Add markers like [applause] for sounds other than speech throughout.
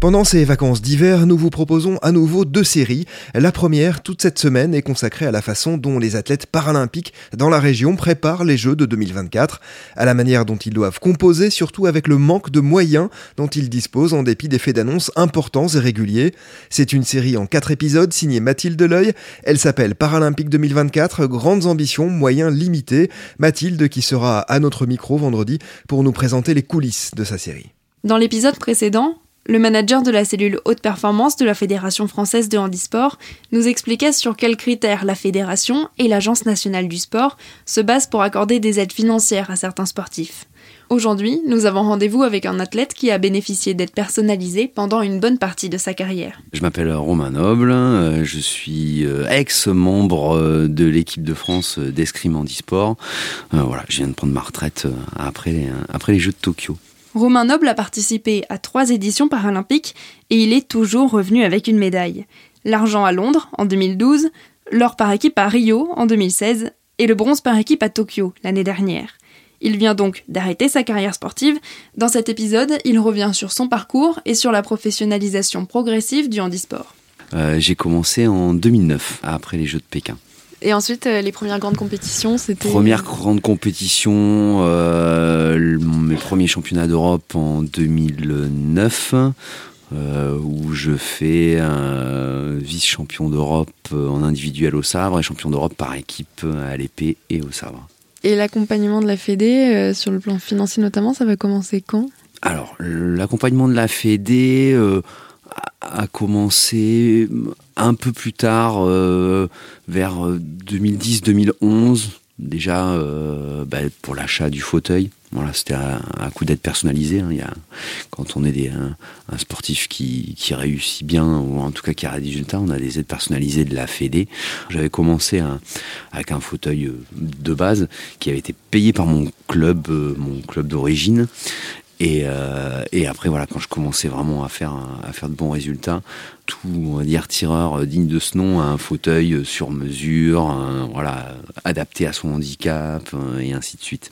Pendant ces vacances d'hiver, nous vous proposons à nouveau deux séries. La première, toute cette semaine, est consacrée à la façon dont les athlètes paralympiques dans la région préparent les Jeux de 2024, à la manière dont ils doivent composer, surtout avec le manque de moyens dont ils disposent en dépit des faits d'annonces importants et réguliers. C'est une série en quatre épisodes signée Mathilde L'Oeil. Elle s'appelle Paralympique 2024, grandes ambitions, moyens limités. Mathilde qui sera à notre micro vendredi pour nous présenter les coulisses de sa série. Dans l'épisode précédent, le manager de la cellule haute performance de la Fédération française de handisport nous expliquait sur quels critères la fédération et l'Agence nationale du sport se basent pour accorder des aides financières à certains sportifs. Aujourd'hui, nous avons rendez-vous avec un athlète qui a bénéficié d'aides personnalisées pendant une bonne partie de sa carrière. Je m'appelle Romain Noble, euh, je suis euh, ex-membre euh, de l'équipe de France d'escrime handisport. Je viens de prendre ma retraite après, après les Jeux de Tokyo. Romain Noble a participé à trois éditions paralympiques et il est toujours revenu avec une médaille. L'argent à Londres en 2012, l'or par équipe à Rio en 2016 et le bronze par équipe à Tokyo l'année dernière. Il vient donc d'arrêter sa carrière sportive. Dans cet épisode, il revient sur son parcours et sur la professionnalisation progressive du handisport. Euh, j'ai commencé en 2009, après les Jeux de Pékin. Et ensuite, euh, les premières grandes compétitions, c'était... Première grande compétition, euh, mes premiers championnats d'Europe en 2009, euh, où je fais vice-champion d'Europe en individuel au sabre et champion d'Europe par équipe à l'épée et au sabre. Et l'accompagnement de la Fédé, sur le plan financier notamment, ça va commencer quand? Alors, l'accompagnement de la Fédé a commencé un peu plus tard, euh, vers 2010-2011, euh, déjà euh, bah, pour l'achat du fauteuil. Voilà, c'était un, coup d'aide personnalisé. Hein. Y a, quand on est des, un, sportif qui, qui, réussit bien, ou en tout cas qui a des résultats, on a des aides personnalisées de la Fédé. J'avais commencé avec un fauteuil de base qui avait été payé par mon club, mon club d'origine. Et, euh, et, après, voilà, quand je commençais vraiment à faire, à faire de bons résultats, tout, on va dire, tireur digne de ce nom, un fauteuil sur mesure, voilà, adapté à son handicap, euh, et ainsi de suite.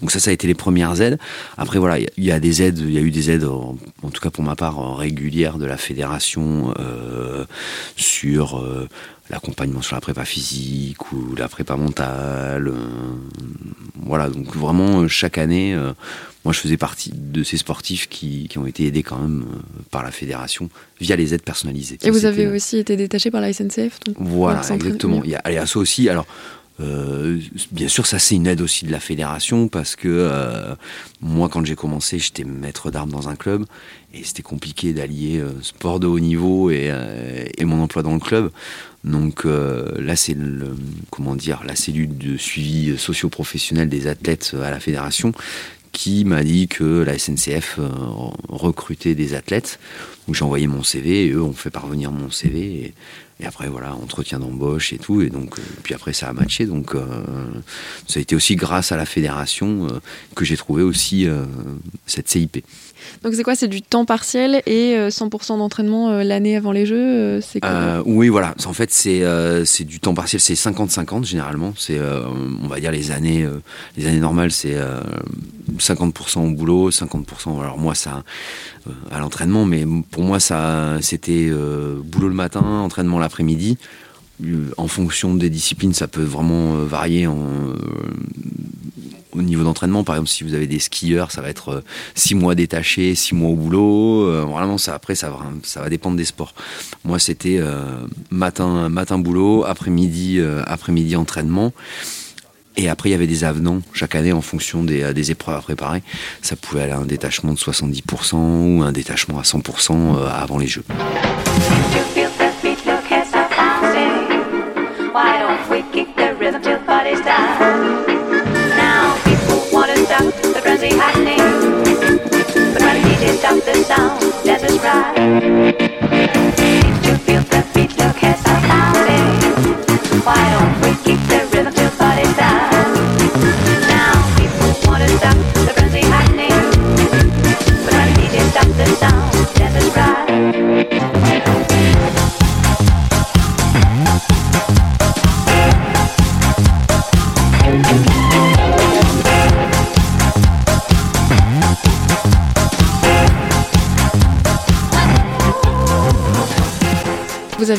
Donc ça, ça a été les premières aides. Après, voilà, il y, a des aides, il y a eu des aides, en, tout cas pour ma part, régulières de la fédération euh, sur euh, l'accompagnement sur la prépa physique ou la prépa mentale. Euh, voilà, donc vraiment, chaque année, moi, je faisais partie de ces sportifs qui, qui, ont été aidés quand même par la fédération via les aides personnalisées. Et vous avez aussi été détaché par la SNCF donc Voilà, exactement. Il y, a, il y a ça aussi. Alors, bien sûr, ça c'est une aide aussi de la fédération parce que euh, moi, quand j'ai commencé, j'étais maître d'armes dans un club et c'était compliqué d'allier euh, sport de haut niveau et, mon emploi dans le club. Donc là, c'est le, comment dire, la cellule de suivi socio-professionnel des athlètes à la fédération qui m'a dit que la SNCF recrutait des athlètes. Donc j'ai envoyé mon CV et eux ont fait parvenir mon CV. Et après, voilà, entretien d'embauche et tout. Et donc, euh, puis après, ça a matché. Donc, euh, ça a été aussi grâce à la fédération euh, que j'ai trouvé aussi cette CIP. Donc c'est quoi? C'est du temps partiel et 100% d'entraînement l'année avant les Jeux C'est Oui, voilà. En fait, c'est c'est du temps partiel. C'est 50-50 généralement. C'est, on va dire, les années, les années normales, c'est 50% au boulot, 50%. Alors moi, ça, à l'entraînement, mais pour moi, ça, c'était boulot le matin, entraînement l'après-midi. En fonction des disciplines, ça peut vraiment varier en, au niveau d'entraînement, par exemple, si vous avez des skieurs, ça va être 6 euh, mois détachés, 6 mois au boulot. Euh, vraiment, ça, après, ça va, ça va dépendre des sports. Moi, c'était euh, matin, matin boulot, après-midi, après-midi entraînement. Et après, il y avait des avenants chaque année en fonction des, des, épreuves à préparer. Ça pouvait aller à un détachement de 70% ou un détachement à 100% avant les Jeux. Thank you.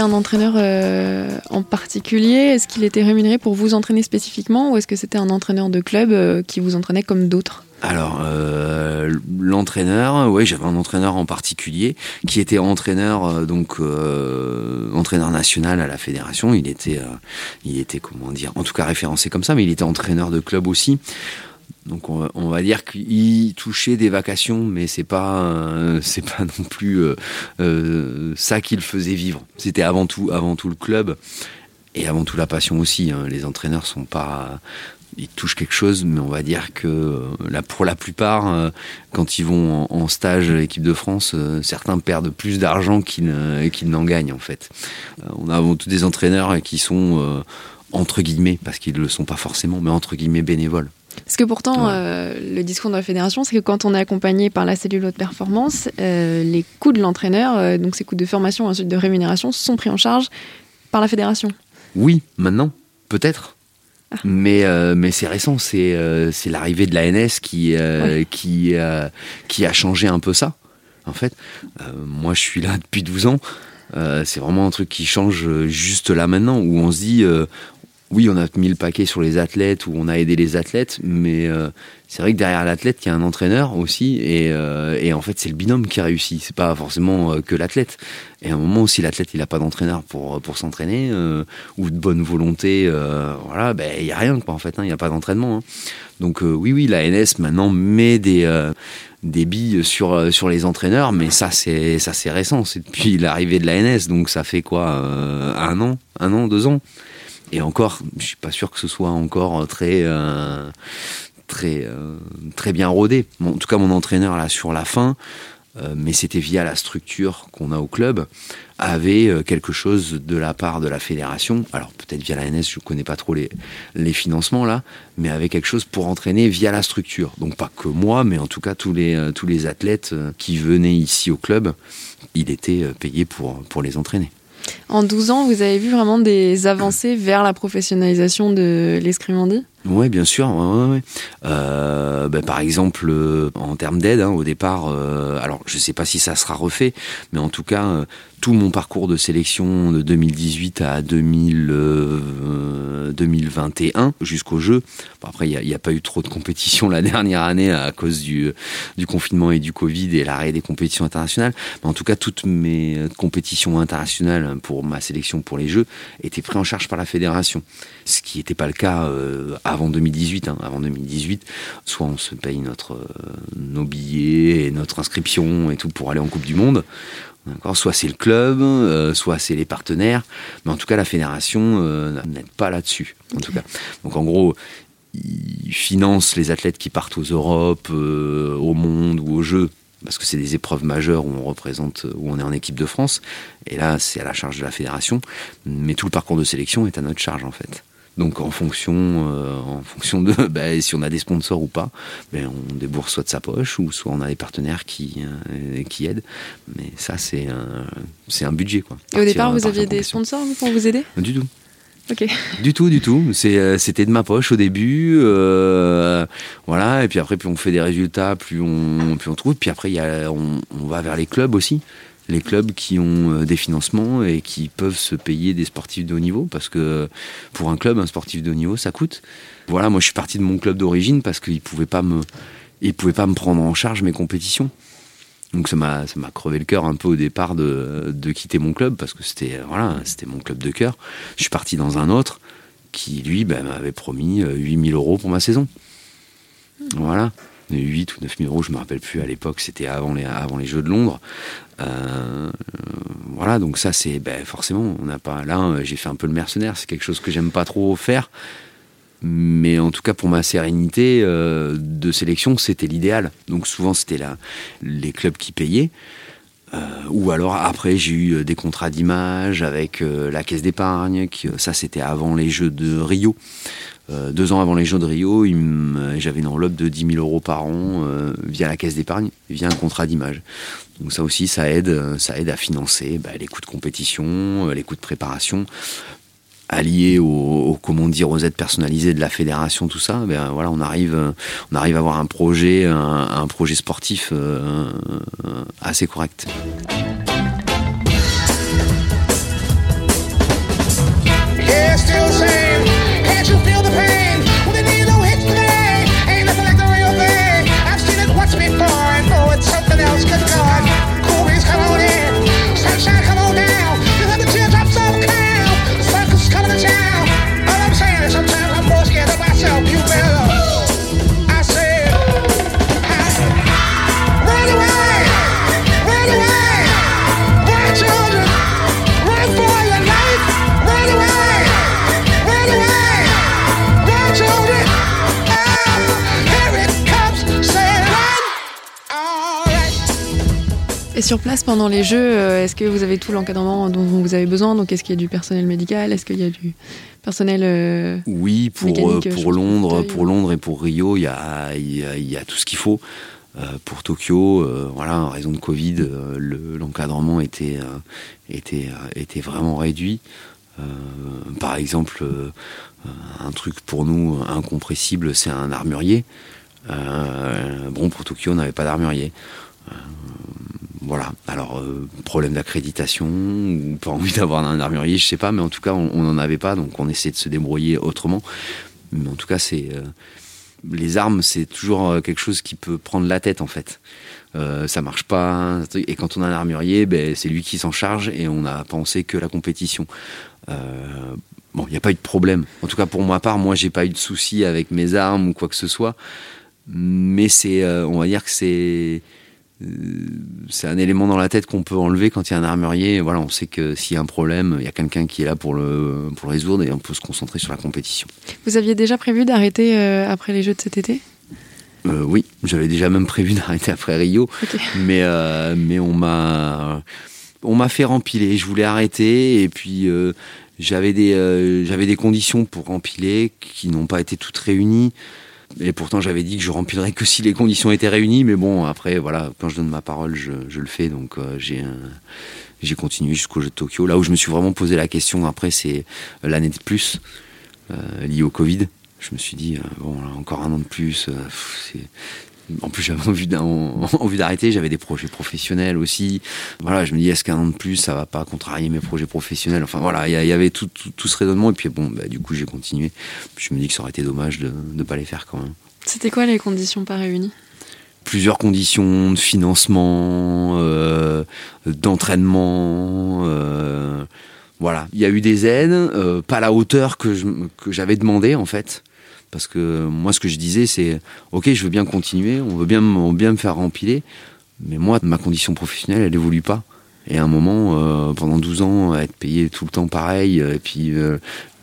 Un entraîneur en particulier Est-ce qu'il était rémunéré pour vous entraîner spécifiquement ou est-ce que c'était un entraîneur de club qui vous entraînait comme d'autres? Alors, euh, l'entraîneur, oui, j'avais un entraîneur en particulier qui était entraîneur, euh, donc euh, entraîneur national à la fédération. Il était, il était comment dire, en tout cas référencé comme ça, mais il était entraîneur de club aussi. Donc on, va dire qu'il touchait des vacations, mais c'est pas [laughs] c'est pas non plus ça qu'il faisait vivre. C'était avant tout avant tout le club et avant tout la passion aussi. Hein. Les entraîneurs sont pas ils touchent quelque chose, mais on va dire que euh, là, pour la plupart, euh, quand ils vont en, stage à l'équipe de France, euh, certains perdent plus d'argent qu'ils n'en gagnent en fait. on a avant tout des entraîneurs qui sont entre guillemets, parce qu'ils ne le sont pas forcément, mais entre guillemets bénévoles. Parce que pourtant, le discours de la fédération, c'est que quand on est accompagné par la cellule haute performance, les coûts de l'entraîneur, donc ses coûts de formation et ensuite de rémunération, sont pris en charge par la fédération. Oui, maintenant, peut-être. Mais, euh, mais c'est récent, c'est euh, l'arrivée de la NS qui, euh, qui, qui a changé un peu ça, en fait. moi, je suis là [laughs] depuis 12 ans. c'est vraiment un truc qui change juste là maintenant, où on se dit, oui, on a mis le paquet sur les athlètes, où on a aidé les athlètes, mais c'est vrai que derrière l'athlète, il y a un entraîneur aussi, et, euh, en fait, c'est le binôme qui réussit. C'est pas forcément euh, que l'athlète. Et à un moment, si l'athlète il a pas d'entraîneur pour pour s'entraîner euh, ou de bonne volonté, voilà, ben il y a rien quoi en fait. Hein, il n'y a pas d'entraînement. Hein. Donc oui, oui, la NS maintenant met des des billes sur sur les entraîneurs, mais ça c'est ça c'est récent. C'est depuis l'arrivée de la NS, donc ça fait quoi un an, un an, deux ans? Et encore, je suis pas sûr que ce soit encore très très, euh, très bien rodé. en tout cas, mon entraîneur, là, sur la fin, euh, mais c'était via la structure qu'on a au club, avait euh, quelque chose de la part de la fédération, alors peut-être via la NS, je connais pas trop les, les financements là, mais avait quelque chose pour entraîner via la structure. Donc pas que moi, mais en tout cas tous les, tous les athlètes qui venaient ici au club, il était payé pour, pour les entraîner. En 12 ans, vous avez vu vraiment des avancées vers la professionnalisation de l'escrimandie oui, bien sûr. Euh, ben, par exemple, euh, en termes d'aide, hein, au départ, euh, alors je ne sais pas si ça sera refait, mais en tout cas, tout mon parcours de sélection de 2018 à 2021 euh, jusqu'au jeu. après, il n'y a, pas eu trop de compétition [laughs] la dernière année à cause du, du confinement et du Covid et l'arrêt des compétitions internationales. Mais en tout cas, toutes mes compétitions internationales pour ma sélection pour les Jeux étaient prises en charge par la fédération. Ce qui n'était pas le cas euh, avant 2018. Hein. Avant 2018, soit on se paye notre, euh, nos billets et notre inscription et tout pour aller en Coupe du Monde Soit c'est le club, euh, soit c'est les partenaires, mais en tout cas la fédération euh, n'aide pas là-dessus. En tout cas, donc en gros, ils financent les athlètes qui partent aux Europes, euh, au monde ou aux Jeux, parce que c'est des épreuves majeures où on représente, où on est en équipe de France. Et là, c'est à la charge de la fédération, mais tout le parcours de sélection est à notre charge en fait. Donc en fonction, euh, en fonction de [laughs] bah, si on a des sponsors ou pas, ben, on débourse soit de sa poche ou soit on a des partenaires qui, euh, qui aident. Mais ça, c'est un, c'est un budget. Quoi. Et au départ, vous aviez des sponsors pour vous aider? Du tout. Ok. Du tout, du tout. C'est, euh, c'était de ma poche au début. voilà. Et puis après, plus on fait des résultats, plus on, plus on trouve. Puis après, y a, on, on va vers les clubs aussi les clubs qui ont euh, des financements et qui peuvent se payer des sportifs de haut niveau parce que pour un club, un sportif de haut niveau, ça coûte. Voilà, moi je suis parti de mon club d'origine parce qu'ils pouvaient pas me, ils pouvaient pas me prendre en charge mes compétitions. Donc ça m'a, crevé le cœur un peu au départ de, de quitter mon club parce que c'était, voilà, c'était mon club de cœur. Je suis parti dans un autre qui lui ben, m'avait promis 8000 euh, euros pour ma saison. Voilà. 8 ou 9 000 euros, je me rappelle plus à l'époque, c'était avant les, avant les Jeux de Londres. Euh, voilà, donc ça c'est ben, forcément, on n'a pas. Là, euh, j'ai fait un peu le mercenaire, c'est quelque chose que j'aime pas trop faire. Mais en tout cas, pour ma sérénité euh, de sélection, c'était l'idéal. Donc souvent, c'était les clubs qui payaient. ou alors après, j'ai eu des contrats d'image avec la caisse d'épargne. Ça, c'était avant les Jeux de Rio. Euh, deux ans avant les Jeux de Rio, j'avais une enveloppe de 10 000 euros par an euh, via la caisse d'épargne, via un contrat d'image. Donc ça aussi, ça aide, ça aide à financer bah, les coûts de compétition, euh, les coûts de préparation, alliés aux, comment dire aux aides personnalisées de la fédération, tout ça. Ben voilà, on arrive, on arrive à avoir un projet, un projet sportif assez correct. feel the pain. Sur place, pendant les jeux, euh, est-ce que vous avez tout l'encadrement dont vous avez besoin? Donc, est-ce qu'il y a du personnel médical? Est-ce qu'il y a du personnel euh, Oui, pour, euh, pour Londres, pour Londres et pour Rio, il y a, il y a, tout ce qu'il faut. pour Tokyo, voilà, en raison de Covid, l'encadrement était, était, était vraiment réduit. par exemple, un truc pour nous incompressible, c'est un armurier. bon, pour Tokyo, on n'avait pas d'armurier. Voilà. Alors, euh, problème d'accréditation, ou pas envie d'avoir un armurier, je sais pas, mais en tout cas, on n'en avait pas, donc on essaie de se débrouiller autrement. Mais en tout cas, c'est. Euh, les armes, c'est toujours euh, quelque chose qui peut prendre la tête, en fait. ça marche pas. Et quand on a un armurier, ben, c'est lui qui s'en charge et on n'a pensé que la compétition. bon, il n'y a pas eu de problème. En tout cas, pour ma part, moi, j'ai pas eu de soucis avec mes armes ou quoi que ce soit. Mais c'est, on va dire que c'est euh, c'est un élément dans la tête qu'on peut enlever quand il y a un armurier. Voilà, on sait que s'il y a un problème, il y a quelqu'un qui est là pour le, pour le résoudre et on peut se concentrer sur la compétition. Vous aviez déjà prévu d'arrêter euh, après les Jeux de cet été? Euh, Oui, j'avais déjà même prévu d'arrêter après Rio, mais, mais on m'a on m'a fait rempiler. Je voulais arrêter et puis j'avais des j'avais des conditions pour rempiler qui n'ont pas été toutes réunies. Et pourtant, j'avais dit que je remplirais que si les conditions étaient réunies. Mais bon, après, voilà, quand je donne ma parole, je, le fais. Donc, euh, j'ai j'ai continué jusqu'au jeu de Tokyo. Là où je me suis vraiment posé la question, après, c'est l'année de plus, euh, liée au Covid. Je me suis dit, euh, bon, encore un an de plus, c'est en plus, j'avais [laughs] envie d'arrêter. J'avais des projets professionnels aussi. Voilà, je me dis, est-ce qu'un an de plus, ça va pas contrarier mes projets professionnels? Enfin, voilà, il y, avait tout, ce raisonnement. Et puis, bon, bah, du coup, j'ai continué. je me dis que ça aurait été dommage de ne pas les faire quand même. C'était quoi les conditions pas réunies? Plusieurs conditions de financement, euh, d'entraînement. Euh, voilà, il y a eu des aides, euh, pas à la hauteur que j'avais demandé en fait. Parce que moi, ce que je disais, c'est OK, je veux bien continuer, on veut bien, me faire rempiler, mais moi, ma condition professionnelle, elle évolue pas. Et à un moment, euh, pendant 12 ans, être payé tout le temps pareil, et puis euh,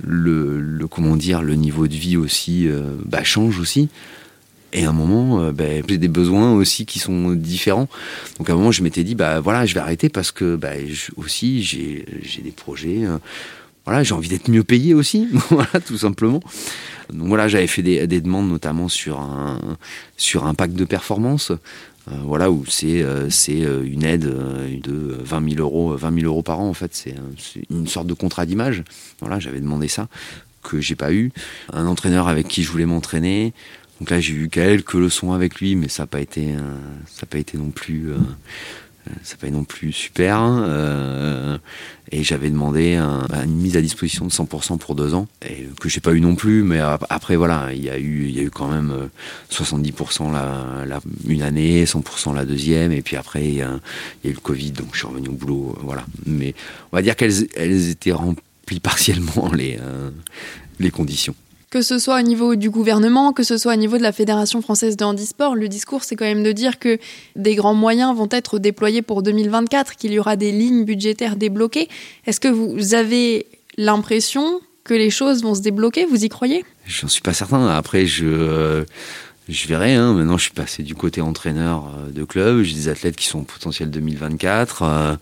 le, comment dire, le niveau de vie aussi euh, bah, change aussi. Et à un moment, bah, j'ai des besoins aussi qui sont différents. Donc à un moment, je m'étais dit, bah voilà, je vais arrêter parce que bah, aussi, j'ai des projets voilà, j'ai envie d'être mieux payé aussi, [laughs] voilà, tout simplement. Donc voilà, j'avais fait des, demandes notamment sur un, sur un pack de performance, euh, voilà, où c'est euh, euh, une aide de 20 000 euros, 20 euros par an en fait, c'est une sorte de contrat d'image. Voilà, j'avais demandé ça que j'ai pas eu. Un entraîneur avec qui je voulais m'entraîner. Donc là, j'ai eu quelques leçons avec lui, mais ça n'a pas pas été non plus ça pas non plus super. Hein, euh, et j'avais demandé une mise à disposition de 100% pour deux ans, et que j'ai pas eu non plus. Mais après, voilà, il y a eu, y a eu quand même 70% euh, la, une année, 100% la deuxième, et puis après, il y, a, eu le Covid, donc je suis revenu au boulot. Euh, voilà. Mais on va dire qu'elles elles étaient remplies [laughs] partiellement les, les conditions que ce soit au niveau du gouvernement, que ce soit au niveau de la Fédération française de handisport, le discours c'est quand même de dire que des grands moyens vont être déployés pour 2024, qu'il y aura des lignes budgétaires débloquées. Est-ce que vous avez l'impression que les choses vont se débloquer? Vous y croyez? J'en suis pas certain. Après, je, je verrai. Hein. Maintenant, je suis passé du côté entraîneur euh, de club. J'ai des athlètes qui sont potentiels 2024, euh,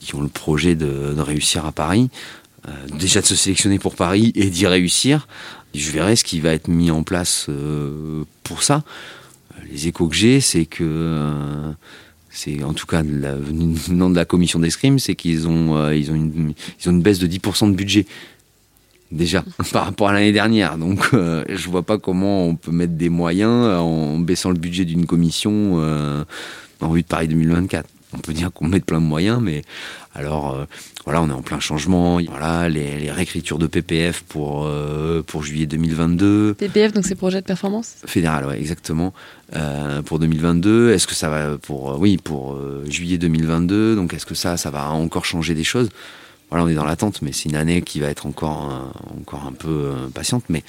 qui ont le projet de réussir à Paris. Euh, déjà de se sélectionner pour Paris et d'y réussir. Je verrai ce qui va être mis en place euh, pour ça. Les échos que j'ai, c'est que euh, c'est en tout cas de la, [laughs] venant de la commission d'escrime, c'est qu'ils ont ils ont une ils ont une baisse de 10% de budget déjà [laughs] par rapport à l'année dernière. Donc je vois pas comment on peut mettre des moyens en baissant le budget d'une commission en vue de Paris 2024. On peut dire qu'on met plein de moyens, mais alors euh, voilà, on est en plein changement. Voilà, les, réécritures de PPF pour euh, pour juillet 2022. PPF, donc c'est projet de performance? Fédéral, ouais, exactement. Euh, pour 2022, est-ce que ça va pour oui pour juillet 2022 Donc est-ce que ça ça va encore changer des choses? Voilà, on est dans l'attente, mais c'est une année qui va être encore encore un peu patiente, mais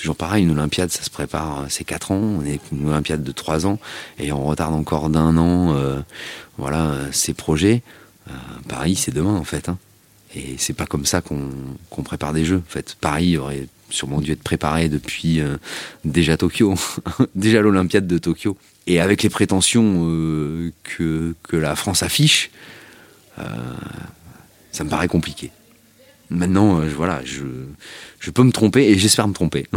toujours pareil, une Olympiade, ça se prépare, c'est 4 ans, on est une Olympiade de 3 ans, et on retarde encore d'un an, euh, voilà, ces projets. Euh, Paris, c'est demain, en fait. Hein. Et c'est pas comme ça qu'on prépare des jeux. En fait, Paris aurait sûrement dû être préparé depuis euh, déjà Tokyo, [laughs] déjà l'Olympiade de Tokyo. Et avec les prétentions que la France affiche, ça me paraît compliqué. Maintenant, voilà, je, je peux me tromper et j'espère me tromper. [laughs]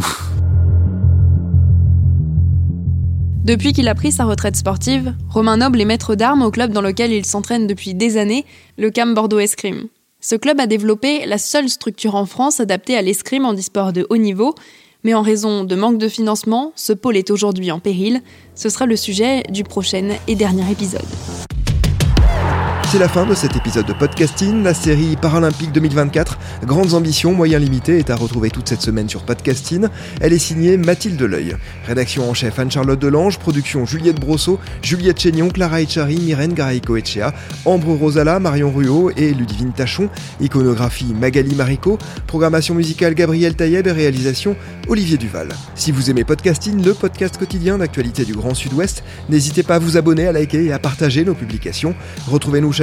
Depuis qu'il a pris sa retraite sportive, Romain Noble est maître d'armes au club dans lequel il s'entraîne depuis des années, le CAM Bordeaux Escrime. Ce club a développé la seule structure en France adaptée à l'escrime en e-sport de haut niveau, mais en raison de manque de financement, ce pôle est aujourd'hui en péril. Ce sera le sujet du prochain et dernier épisode. C'est la fin de cet épisode de podcasting. La série Paralympique 2024, Grandes ambitions, moyens limités, est à retrouver toute cette semaine sur podcasting. Elle est signée Mathilde L'Oeil. Rédaction en chef Anne-Charlotte Delange, production Juliette Brosseau, Juliette Chénion, Clara Echari, Myrène Garaïco Echea, Ambre Rosala, Marion Ruot et Ludivine Tachon. Iconographie Magali Marico. Programmation musicale Gabriel Taïeb et réalisation Olivier Duval. Si vous aimez podcasting, le podcast quotidien d'actualité du Grand Sud-Ouest, n'hésitez pas à vous abonner, à liker et à partager nos publications. Retrouvez-nous chaque